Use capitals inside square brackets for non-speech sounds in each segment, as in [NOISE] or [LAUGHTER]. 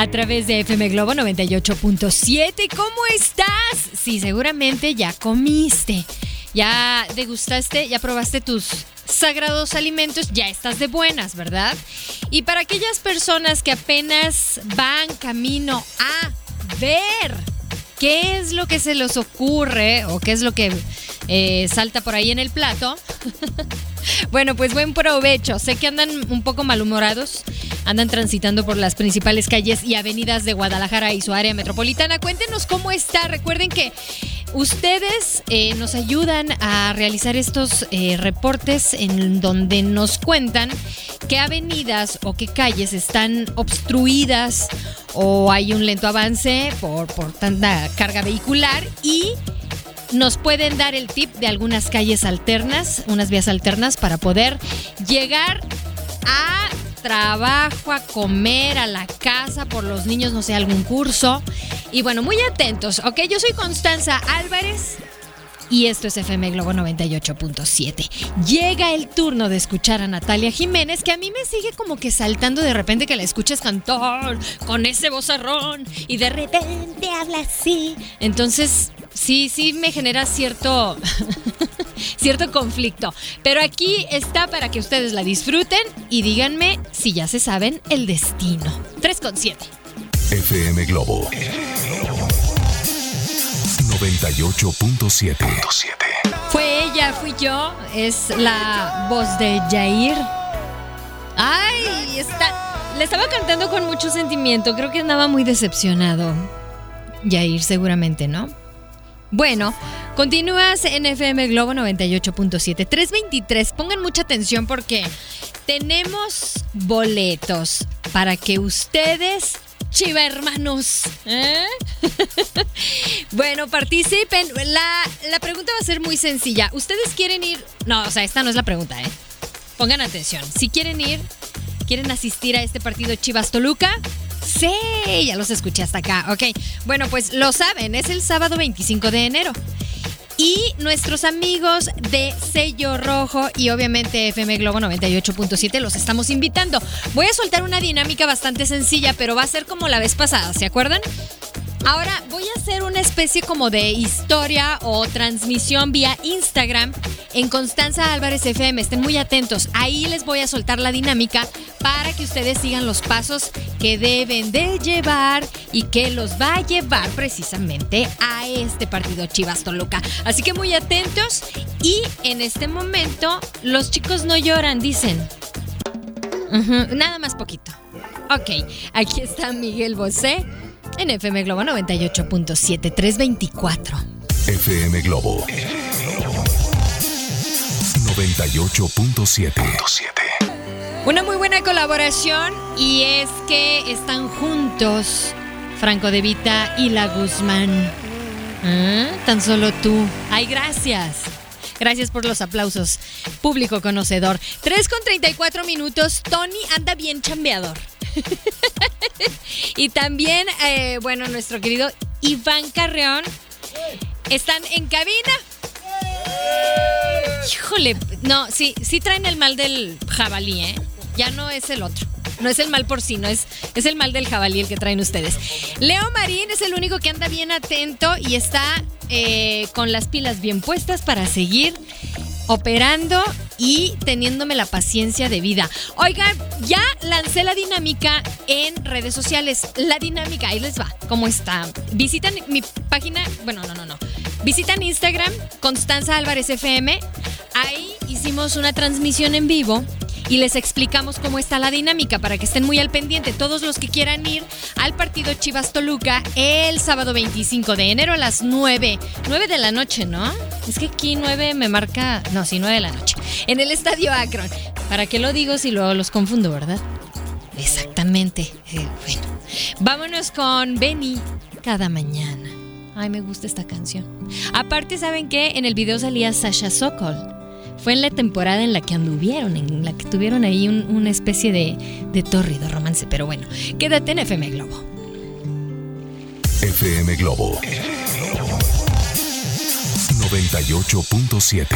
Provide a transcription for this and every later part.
a través de FM Globo 98.7. ¿Cómo estás? Sí, seguramente ya comiste, ya degustaste, ya probaste tus sagrados alimentos, ya estás de buenas, ¿verdad? Y para aquellas personas que apenas van camino a ver qué es lo que se les ocurre o qué es lo que eh, salta por ahí en el plato. [LAUGHS] bueno, pues buen provecho. Sé que andan un poco malhumorados, andan transitando por las principales calles y avenidas de Guadalajara y su área metropolitana. Cuéntenos cómo está. Recuerden que ustedes eh, nos ayudan a realizar estos eh, reportes en donde nos cuentan qué avenidas o qué calles están obstruidas o hay un lento avance por, por tanta carga vehicular y nos pueden dar el tip de algunas calles alternas, unas vías alternas para poder llegar a trabajo, a comer, a la casa, por los niños, no sé, algún curso. Y bueno, muy atentos, ¿ok? Yo soy Constanza Álvarez. Y esto es FM Globo 98.7. Llega el turno de escuchar a Natalia Jiménez, que a mí me sigue como que saltando de repente que la escuchas cantar con ese vozarrón y de repente habla así. Entonces, sí, sí me genera cierto, [LAUGHS] cierto conflicto. Pero aquí está para que ustedes la disfruten y díganme si ya se saben el destino. 3 con 7. FM Globo 98.7. Fue ella, fui yo. Es la voz de Jair. Ay, está. Le estaba cantando con mucho sentimiento. Creo que andaba muy decepcionado. Jair, seguramente, ¿no? Bueno, continúas en FM Globo 98.7. 323. Pongan mucha atención porque tenemos boletos para que ustedes Chiva hermanos. ¿eh? [LAUGHS] bueno, participen. La, la, pregunta va a ser muy sencilla. ¿Ustedes quieren ir? No, o sea, esta no es la pregunta, ¿eh? Pongan atención. Si quieren ir, quieren asistir a este partido Chivas Toluca. Sí, ya los escuché hasta acá. Ok, bueno, pues lo saben, es el sábado 25 de enero. Y nuestros amigos de Sello Rojo y obviamente FM Globo 98.7 los estamos invitando. Voy a soltar una dinámica bastante sencilla, pero va a ser como la vez pasada, ¿se acuerdan? Ahora voy a hacer una especie como de historia o transmisión vía Instagram en Constanza Álvarez FM. Estén muy atentos. Ahí les voy a soltar la dinámica para que ustedes sigan los pasos que deben de llevar y que los va a llevar precisamente a este partido Chivas Toluca. Así que muy atentos y en este momento los chicos no lloran, dicen. nada más poquito. Ok, aquí está Miguel Bosé en FM Globo 98.7 324. FM Globo 98.7. Una muy buena colaboración y es que están juntos Franco De Vita y La Guzmán. ¿Ah? Tan solo tú. Ay, gracias. Gracias por los aplausos. Público conocedor. 3 con 34 minutos. Tony anda bien chambeador. [LAUGHS] y también, eh, bueno, nuestro querido Iván Carreón. ¿Están en cabina? Híjole, no, sí, sí traen el mal del jabalí, ¿eh? Ya no es el otro. No es el mal por sí, no es, es el mal del jabalí el que traen ustedes. Leo Marín es el único que anda bien atento y está eh, con las pilas bien puestas para seguir operando y teniéndome la paciencia de vida. Oigan, ya lancé la dinámica en redes sociales. La dinámica, ahí les va. ¿Cómo está? Visitan mi página. Bueno, no, no, no. Visitan Instagram, Constanza Álvarez FM. Ahí hicimos una transmisión en vivo y les explicamos cómo está la dinámica para que estén muy al pendiente. Todos los que quieran ir al partido Chivas Toluca el sábado 25 de enero a las 9. 9 de la noche, ¿no? Es que aquí 9 me marca. No, sí, 9 de la noche. En el estadio Akron. ¿Para qué lo digo si luego los confundo, verdad? Exactamente. Eh, bueno, vámonos con Benny cada mañana. Ay, me gusta esta canción. Aparte, ¿saben qué? En el video salía Sasha Sokol. Fue en la temporada en la que anduvieron, en la que tuvieron ahí un- una especie de, de tórrido romance. Pero bueno, quédate en FM Globo. FM Globo 98.7.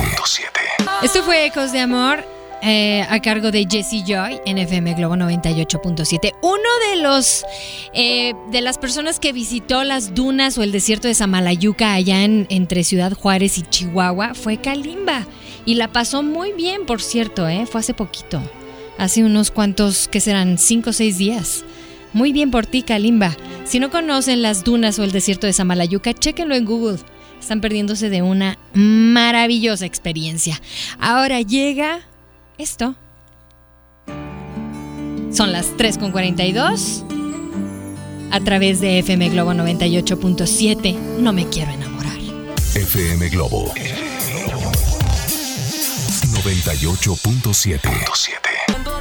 Esto fue Ecos de Amor eh, a cargo de Jesse Joy en FM Globo 98.7. Uno de los eh, de las personas que visitó las dunas o el desierto de Samalayuca allá en, entre Ciudad Juárez y Chihuahua fue Kalimba. Y la pasó muy bien, por cierto, ¿eh? fue hace poquito. Hace unos cuantos, que serán? Cinco o seis días. Muy bien por ti, Kalimba. Si no conocen las dunas o el desierto de Samalayuca, chéquenlo en Google. Están perdiéndose de una maravillosa experiencia. Ahora llega esto. Son las 3.42. A través de FM Globo 98.7. No me quiero enamorar. FM Globo 98.7.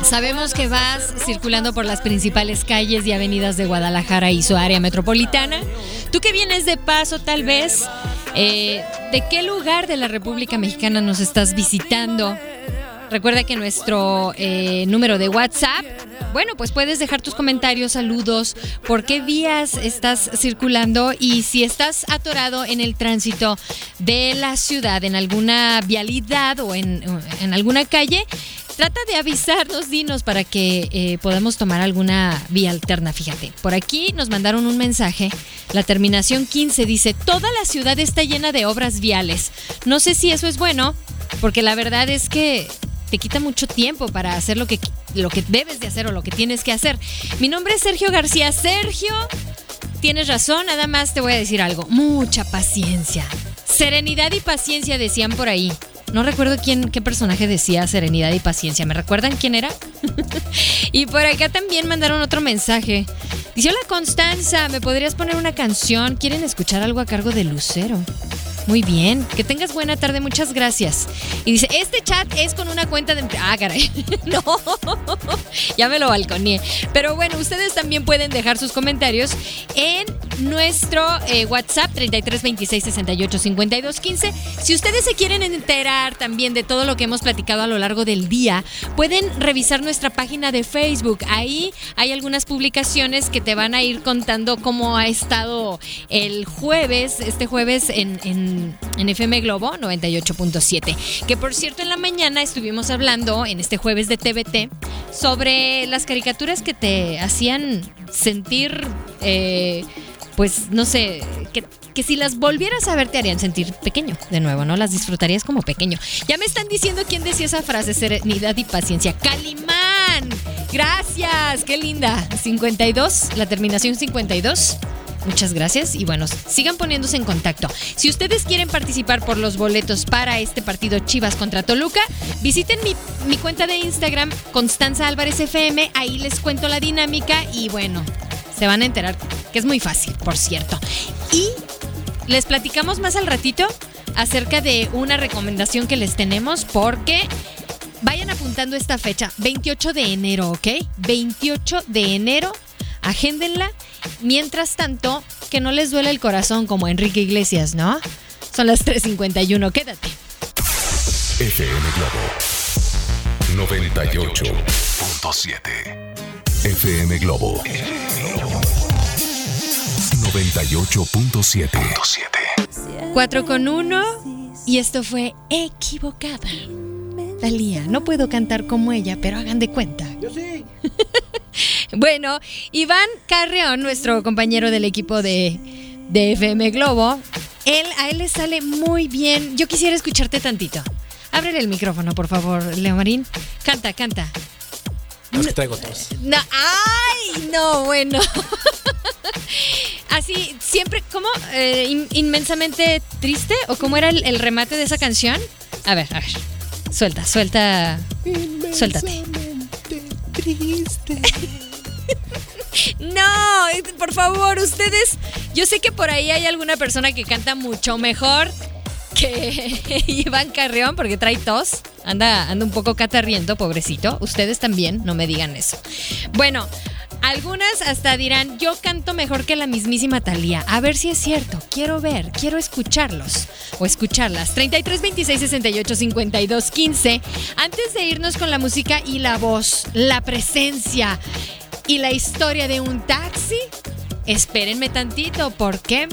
Sabemos que vas circulando por las principales calles y avenidas de Guadalajara y su área metropolitana. Tú que vienes de paso tal vez, eh, ¿de qué lugar de la República Mexicana nos estás visitando? Recuerda que nuestro eh, número de WhatsApp, bueno, pues puedes dejar tus comentarios, saludos, por qué vías estás circulando y si estás atorado en el tránsito de la ciudad, en alguna vialidad o en, en alguna calle, Trata de avisarnos, dinos, para que eh, podamos tomar alguna vía alterna. Fíjate, por aquí nos mandaron un mensaje. La terminación 15 dice, toda la ciudad está llena de obras viales. No sé si eso es bueno, porque la verdad es que te quita mucho tiempo para hacer lo que, lo que debes de hacer o lo que tienes que hacer. Mi nombre es Sergio García. Sergio, tienes razón, nada más te voy a decir algo. Mucha paciencia. Serenidad y paciencia decían por ahí. No recuerdo quién, qué personaje decía serenidad y paciencia. ¿Me recuerdan quién era? [LAUGHS] y por acá también mandaron otro mensaje. Dice, hola Constanza, ¿me podrías poner una canción? ¿Quieren escuchar algo a cargo de Lucero? Muy bien, que tengas buena tarde, muchas gracias. Y dice, este chat es con una cuenta de... Ah, caray, [LAUGHS] no, ya me lo balconeé. Pero bueno, ustedes también pueden dejar sus comentarios en nuestro eh, WhatsApp 3326685215. Si ustedes se quieren enterar también de todo lo que hemos platicado a lo largo del día, pueden revisar nuestra página de Facebook. Ahí hay algunas publicaciones que te van a ir contando cómo ha estado el jueves, este jueves en, en en, FM Globo 98.7. Que por cierto, en la mañana estuvimos hablando en este jueves de TVT sobre las caricaturas que te hacían sentir, eh, pues no sé, que, si las volvieras a ver te harían sentir pequeño de nuevo, ¿no? Las disfrutarías como pequeño. Ya me están diciendo quién decía esa frase, serenidad y paciencia. Calimán. Gracias, qué linda. 52, la terminación 52. Muchas gracias y bueno, sigan poniéndose en contacto. Si ustedes quieren participar por los boletos para este partido Chivas contra Toluca, visiten mi, cuenta de Instagram, Constanza Álvarez FM, ahí les cuento la dinámica y bueno, se van a enterar que es muy fácil, por cierto. Y les platicamos más al ratito acerca de una recomendación que les tenemos porque... Vayan apuntando esta fecha, 28 de enero, ¿ok? 28 de enero, agéndenla Mientras tanto, que no les duele el corazón como Enrique Iglesias, ¿no? Son las 3.51, quédate. FM Globo 98.7 FM Globo 98.7 4 con 1 y esto fue equivocada. Talía, no puedo cantar como ella, pero hagan de cuenta. Yo sí. [LAUGHS] Bueno, Iván Carreón, nuestro compañero del equipo de, de FM Globo, él, a él le sale muy bien. Yo quisiera escucharte tantito. Ábrele el micrófono, por favor, Leo Marín. Canta, canta. No, es que traigo tos. No, ¡Ay! No, bueno. Así, siempre, ¿cómo? Eh, inmensamente triste? ¿O cómo era el, remate de esa canción? A ver, a ver. Suelta, suelta. Suéltate. Triste. [LAUGHS] no, por favor, ustedes. Yo sé que por ahí hay alguna persona que canta mucho mejor que [LAUGHS] Iván Carrión porque trae tos. Anda, anda un poco catarriento, pobrecito. Ustedes también, no me digan eso. Bueno, algunas hasta dirán, yo canto mejor que la mismísima Talía. A ver si es cierto. Quiero ver, quiero escucharlos o escucharlas. 33 26 68 52 15. Antes de irnos con la música y la voz, la presencia y la historia de un taxi, espérenme tantito porque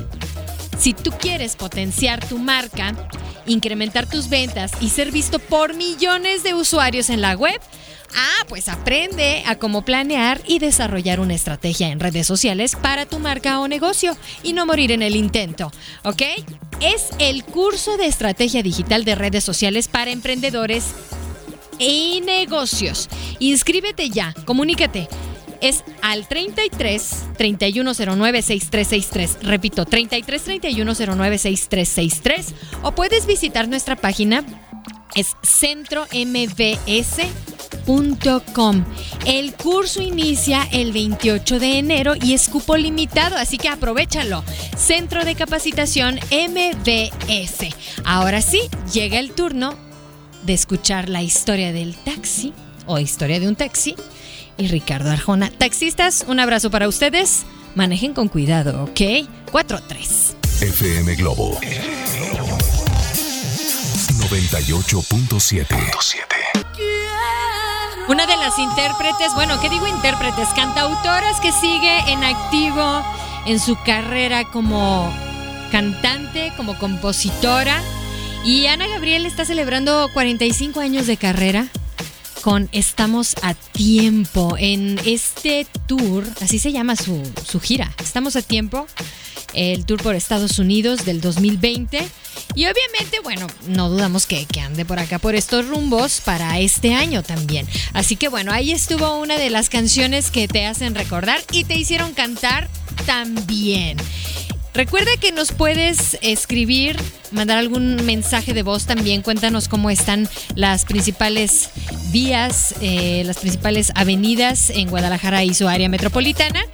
si tú quieres potenciar tu marca, incrementar tus ventas y ser visto por millones de usuarios en la web, Ah, pues aprende a cómo planear y desarrollar una estrategia en redes sociales para tu marca o negocio y no morir en el intento, ¿ok? Es el curso de estrategia digital de redes sociales para emprendedores y negocios. Inscríbete ya, comunícate. Es al 33 3109 6363. Repito, 33 3109 6363. O puedes visitar nuestra página. Es Centro MBS el curso inicia el 28 de enero y es cupo limitado, así que aprovechalo. Centro de Capacitación MBS. Ahora sí, llega el turno de escuchar la historia del taxi o historia de un taxi y Ricardo Arjona. Taxistas, un abrazo para ustedes. Manejen con cuidado, ¿ok? 4-3. FM Globo 98.7. Una de las intérpretes, bueno, ¿qué digo intérpretes? Cantautoras que sigue en activo en su carrera como cantante, como compositora. Y Ana Gabriel está celebrando 45 años de carrera con Estamos a Tiempo en este tour, así se llama su, su gira, Estamos a Tiempo, el tour por Estados Unidos del 2020. Y obviamente, bueno, no dudamos que, que, ande por acá por estos rumbos para este año también. Así que bueno, ahí estuvo una de las canciones que te hacen recordar y te hicieron cantar también. Recuerda que nos puedes escribir, mandar algún mensaje de voz también. Cuéntanos cómo están las principales vías, eh, las principales avenidas en Guadalajara y su área metropolitana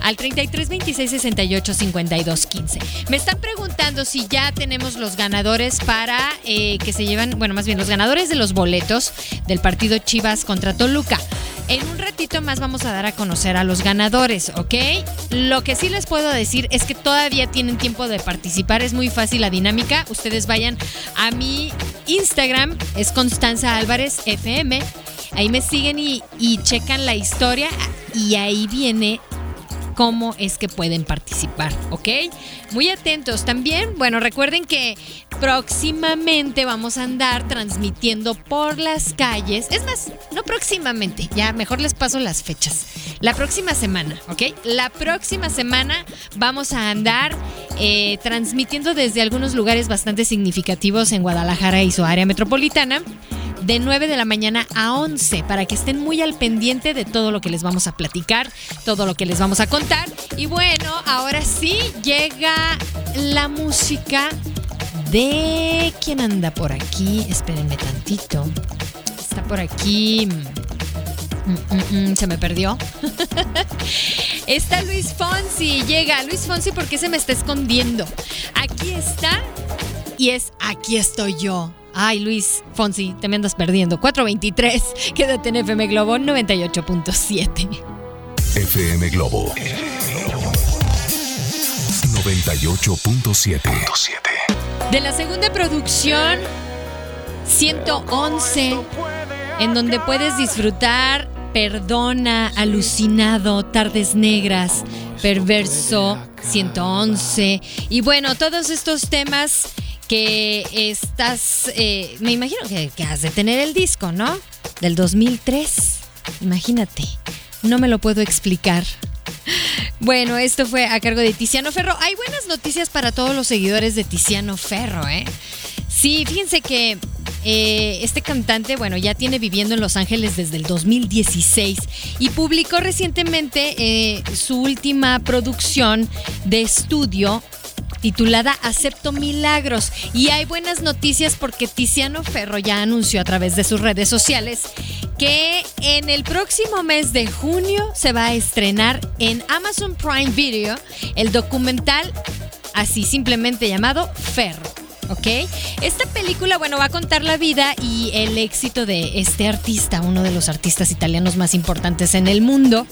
al 33 26 68 52 15. Me están preguntando si ya tenemos los ganadores para eh, que se llevan, bueno, más bien los ganadores de los boletos del partido Chivas contra Toluca. En un ratito más vamos a dar a conocer a los ganadores, ¿ok? Lo que sí les puedo decir es que todavía tienen tiempo de participar, es muy fácil la dinámica. Ustedes vayan a mi Instagram, es Constanza Álvarez FM. Ahí me siguen y, y checan la historia y ahí viene cómo es que pueden participar, ¿ok? Muy atentos. También, bueno, recuerden que próximamente vamos a andar transmitiendo por las calles. Es más, no próximamente, ya mejor les paso las fechas. La próxima semana, ¿ok? La próxima semana vamos a andar eh, transmitiendo desde algunos lugares bastante significativos en Guadalajara y su área metropolitana de 9 de la mañana a 11 para que estén muy al pendiente de todo lo que les vamos a platicar, todo lo que les vamos a contar. Y bueno, ahora sí llega la música de quién anda por aquí. Espérenme tantito. Está por aquí. Mm, mm, mm, se me perdió. [LAUGHS] está Luis Fonsi. Llega Luis Fonsi porque se me está escondiendo. Aquí está. Y es aquí estoy yo. Ay, Luis Fonsi, te me andas perdiendo. 423. [LAUGHS] Quédate en FM Globo 98.7. FM Globo 98.7. De la segunda producción, 111, en donde puedes disfrutar Perdona, Alucinado, Tardes Negras, Perverso, 111. Y bueno, todos estos temas que estás, eh, me imagino que, que, has de tener el disco, ¿no? Del 2003. Imagínate, no me lo puedo explicar. Bueno, esto fue a cargo de Tiziano Ferro. Hay buenas noticias para todos los seguidores de Tiziano Ferro, ¿eh? Sí, fíjense que eh, este cantante, bueno, ya tiene viviendo en Los Ángeles desde el 2016 y publicó recientemente eh, su última producción de estudio titulada Acepto Milagros. Y hay buenas noticias porque Tiziano Ferro ya anunció a través de sus redes sociales que en el próximo mes de junio se va a estrenar en Amazon Prime Video el documental así simplemente llamado Ferro. ¿ok? Esta película, bueno, va a contar la vida y el éxito de este artista, uno de los artistas italianos más importantes en el mundo.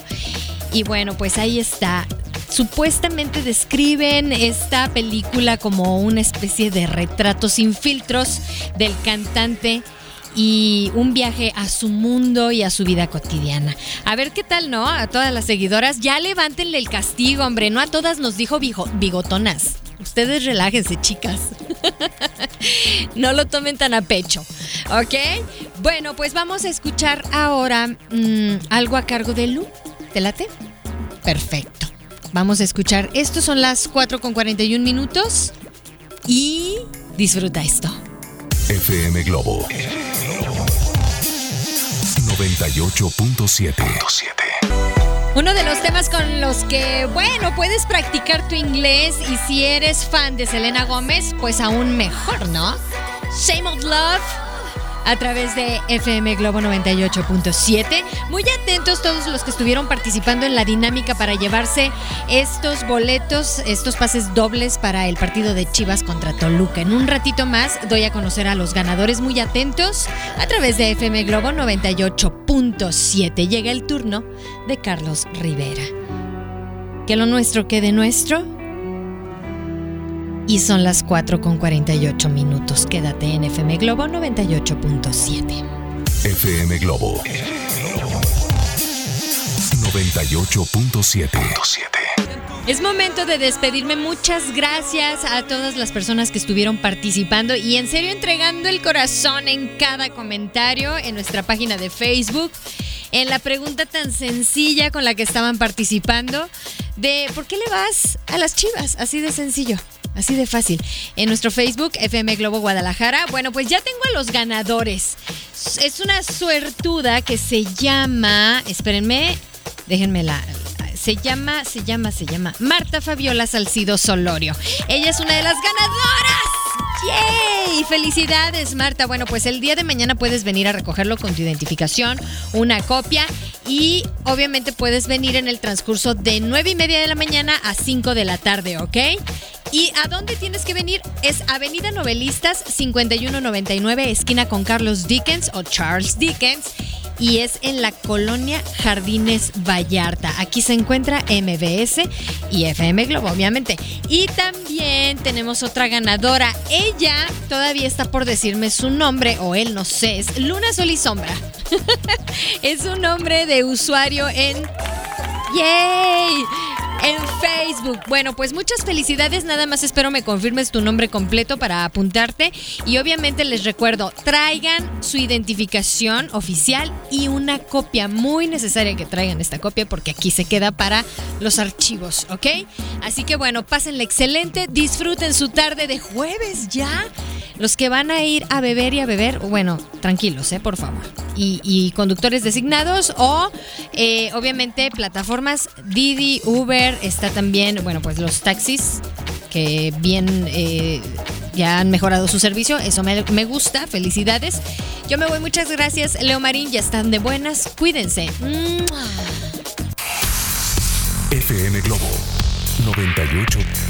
Y bueno, pues ahí está. Supuestamente describen esta película como una especie de retrato sin filtros del cantante y un viaje a su mundo y a su vida cotidiana. A ver qué tal, ¿no? A todas las seguidoras, ya levántenle el castigo, hombre, no a todas nos dijo bigotonas. Ustedes relájense, chicas. [LAUGHS] no lo tomen tan a pecho, ¿ok? Bueno, pues vamos a escuchar ahora mm, algo a cargo de Lu. ¿Te late? Perfecto. Vamos a escuchar. Estos son las 4 con 41 minutos. Y disfruta esto. FM Globo 98.7. Uno de los temas con los que, bueno, puedes practicar tu inglés y si eres fan de Selena Gómez, pues aún mejor, ¿no? Shame of Love a través de FM Globo 98.7. Muy atentos todos los que estuvieron participando en la dinámica para llevarse estos boletos, estos pases dobles para el partido de Chivas contra Toluca. En un ratito más doy a conocer a los ganadores muy atentos a través de FM Globo 98.7. Llega el turno de Carlos Rivera. Que lo nuestro quede nuestro y son las 4 con 48 minutos. Quédate en FM Globo 98.7. FM Globo 98.7. Es momento de despedirme. Muchas gracias a todas las personas que estuvieron participando y en serio entregando el corazón en cada comentario en nuestra página de Facebook. En la pregunta tan sencilla con la que estaban participando de ¿por qué le vas a las chivas? Así de sencillo. Así de fácil. En nuestro Facebook, FM Globo Guadalajara. Bueno, pues ya tengo a los ganadores. Es una suertuda que se llama. Espérenme, déjenme la. Se llama, se llama, se llama Marta Fabiola Salcido Solorio. Ella es una de las ganadoras. ¡Yay! ¡Felicidades, Marta! Bueno, pues el día de mañana puedes venir a recogerlo con tu identificación, una copia y obviamente puedes venir en el transcurso de 9 y media de la mañana a 5 de la tarde, ¿ok? ¿Y a dónde tienes que venir? Es Avenida Novelistas 5199, esquina con Carlos Dickens o Charles Dickens. Y es en la colonia Jardines Vallarta. Aquí se encuentra MBS y FM Globo, obviamente. Y también tenemos otra ganadora. Ella todavía está por decirme su nombre, o él no sé, es Luna Sol y Sombra. [LAUGHS] es un nombre de usuario en. ¡Yay! En Facebook. Bueno, pues muchas felicidades. Nada más espero me confirmes tu nombre completo para apuntarte. Y obviamente les recuerdo, traigan su identificación oficial y una copia. Muy necesaria que traigan esta copia porque aquí se queda para los archivos, ¿ok? Así que bueno, pásenle excelente. Disfruten su tarde de jueves ya. Los que van a ir a beber y a beber, bueno, tranquilos, ¿eh? Por favor. Y, conductores designados o, eh, obviamente, plataformas Didi, Uber, está también, bueno, pues los taxis que bien eh, ya han mejorado su servicio. Eso me, me, gusta. Felicidades. Yo me voy. Muchas gracias, Leo Marín. Ya están de buenas. Cuídense. FM Globo 98.7